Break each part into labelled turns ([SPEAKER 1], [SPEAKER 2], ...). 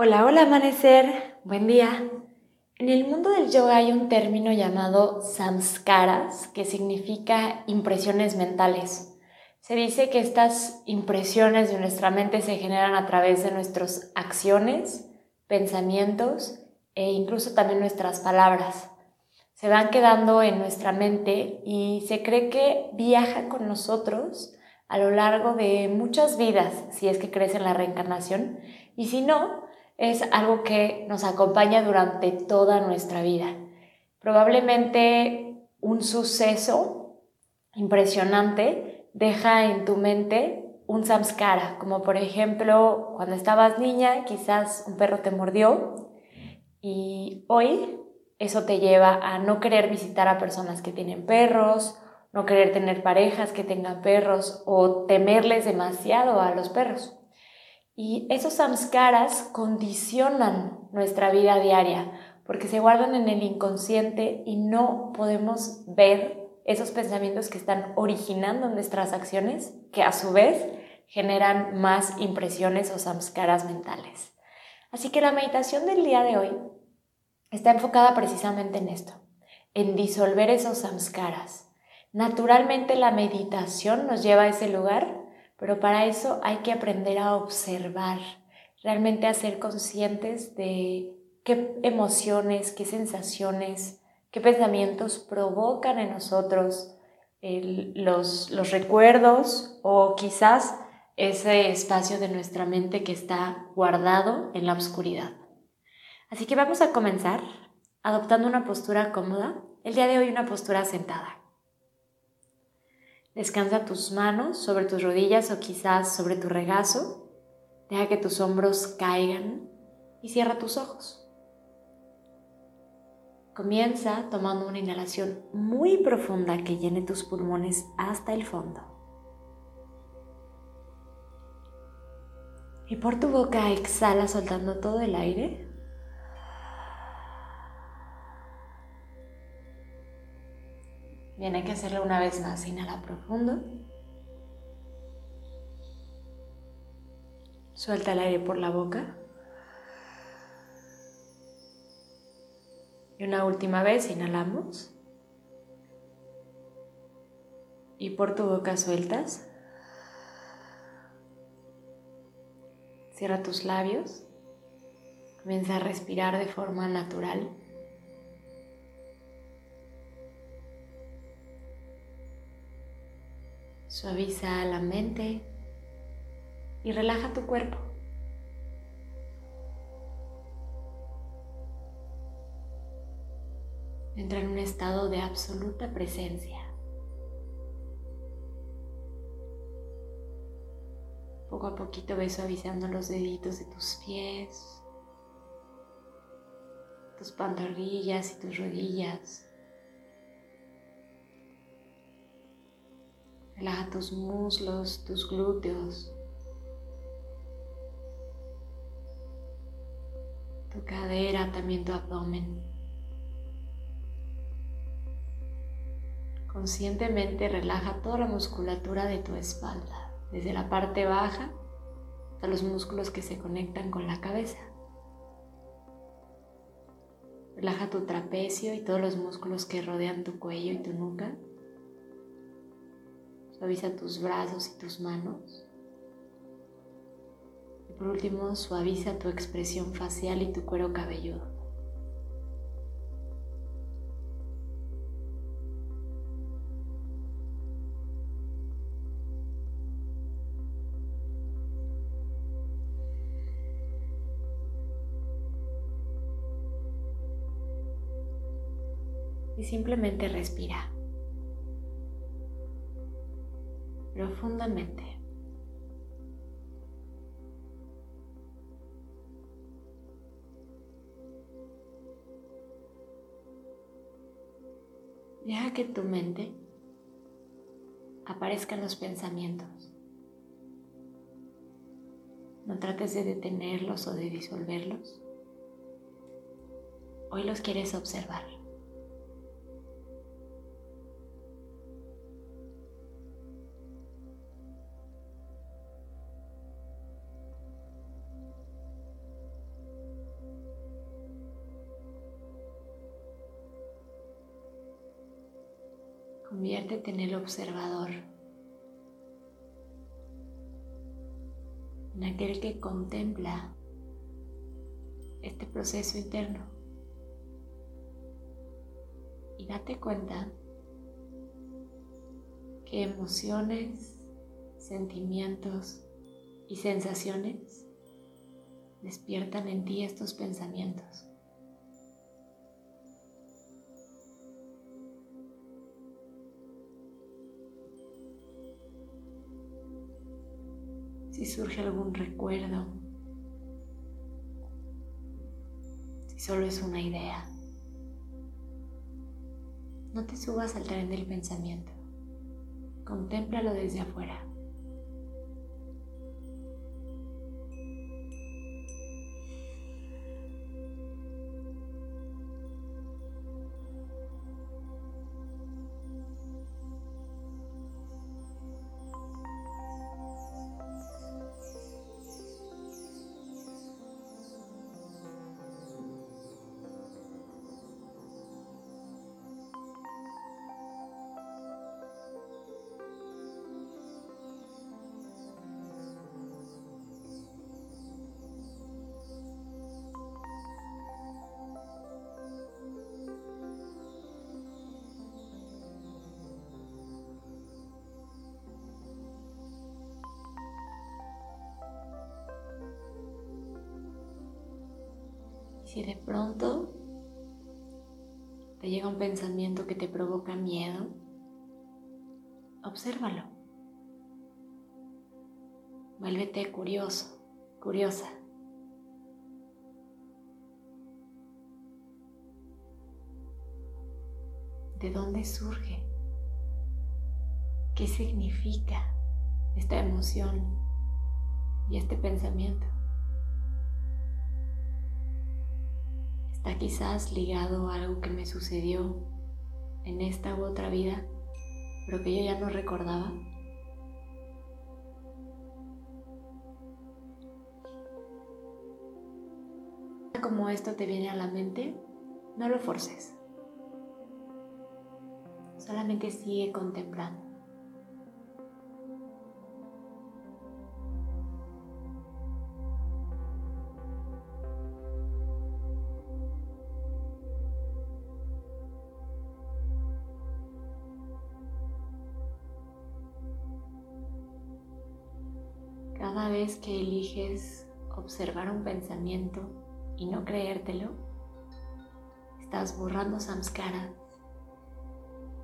[SPEAKER 1] Hola, hola amanecer, buen día. En el mundo del yoga hay un término llamado samskaras, que significa impresiones mentales. Se dice que estas impresiones de nuestra mente se generan a través de nuestras acciones, pensamientos e incluso también nuestras palabras. Se van quedando en nuestra mente y se cree que viajan con nosotros a lo largo de muchas vidas, si es que crees en la reencarnación, y si no, es algo que nos acompaña durante toda nuestra vida. Probablemente un suceso impresionante deja en tu mente un samskara, como por ejemplo cuando estabas niña quizás un perro te mordió y hoy eso te lleva a no querer visitar a personas que tienen perros, no querer tener parejas que tengan perros o temerles demasiado a los perros. Y esos samskaras condicionan nuestra vida diaria porque se guardan en el inconsciente y no podemos ver esos pensamientos que están originando nuestras acciones, que a su vez generan más impresiones o samskaras mentales. Así que la meditación del día de hoy está enfocada precisamente en esto, en disolver esos samskaras. Naturalmente la meditación nos lleva a ese lugar pero para eso hay que aprender a observar, realmente a ser conscientes de qué emociones, qué sensaciones, qué pensamientos provocan en nosotros los, los recuerdos o quizás ese espacio de nuestra mente que está guardado en la oscuridad. Así que vamos a comenzar adoptando una postura cómoda, el día de hoy una postura sentada. Descansa tus manos sobre tus rodillas o quizás sobre tu regazo. Deja que tus hombros caigan y cierra tus ojos. Comienza tomando una inhalación muy profunda que llene tus pulmones hasta el fondo. Y por tu boca exhala soltando todo el aire. Bien, hay que hacerlo una vez más. Inhala profundo. Suelta el aire por la boca. Y una última vez inhalamos. Y por tu boca sueltas. Cierra tus labios. Comienza a respirar de forma natural. Suaviza la mente y relaja tu cuerpo. Entra en un estado de absoluta presencia. Poco a poquito ve suavizando los deditos de tus pies, tus pantorrillas y tus rodillas. Relaja tus muslos, tus glúteos, tu cadera, también tu abdomen. Conscientemente relaja toda la musculatura de tu espalda, desde la parte baja hasta los músculos que se conectan con la cabeza. Relaja tu trapecio y todos los músculos que rodean tu cuello y tu nuca. Suaviza tus brazos y tus manos. Y por último, suaviza tu expresión facial y tu cuero cabelludo. y simplemente respira. profundamente. Deja que tu mente aparezcan los pensamientos. No trates de detenerlos o de disolverlos. Hoy los quieres observar. Conviértete en el observador, en aquel que contempla este proceso interno. Y date cuenta que emociones, sentimientos y sensaciones despiertan en ti estos pensamientos. Si surge algún recuerdo, si solo es una idea. No te subas al tren del pensamiento, contémplalo desde afuera. Si de pronto te llega un pensamiento que te provoca miedo, obsérvalo. Vuélvete curioso, curiosa. ¿De dónde surge? ¿Qué significa esta emoción y este pensamiento? Quizás ligado a algo que me sucedió en esta u otra vida, pero que yo ya no recordaba. Como esto te viene a la mente, no lo forces. Solamente sigue contemplando. Cada vez que eliges observar un pensamiento y no creértelo, estás borrando samskaras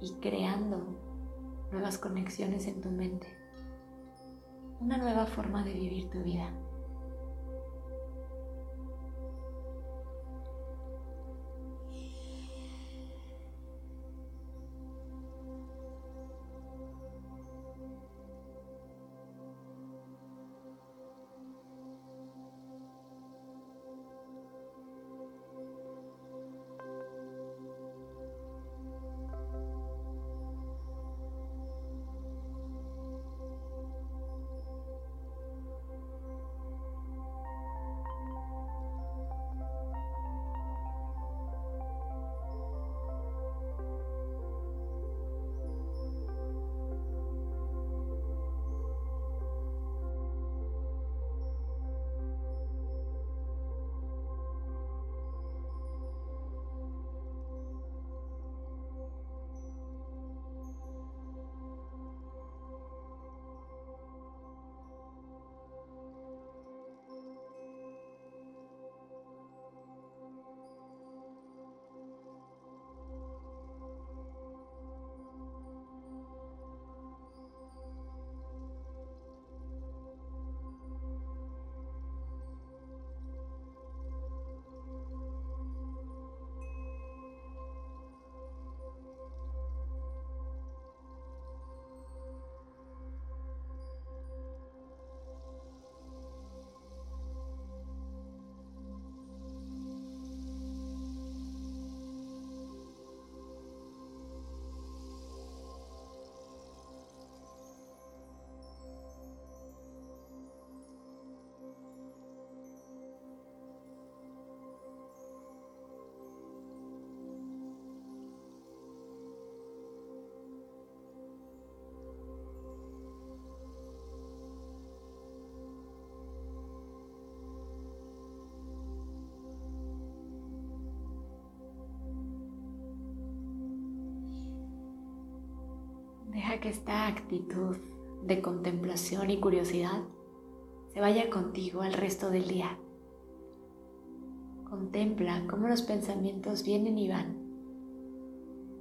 [SPEAKER 1] y creando nuevas conexiones en tu mente, una nueva forma de vivir tu vida. Que esta actitud de contemplación y curiosidad se vaya contigo al resto del día. Contempla cómo los pensamientos vienen y van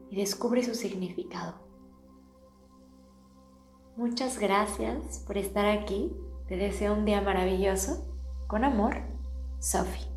[SPEAKER 1] y descubre su significado. Muchas gracias por estar aquí. Te deseo un día maravilloso. Con amor, Sophie.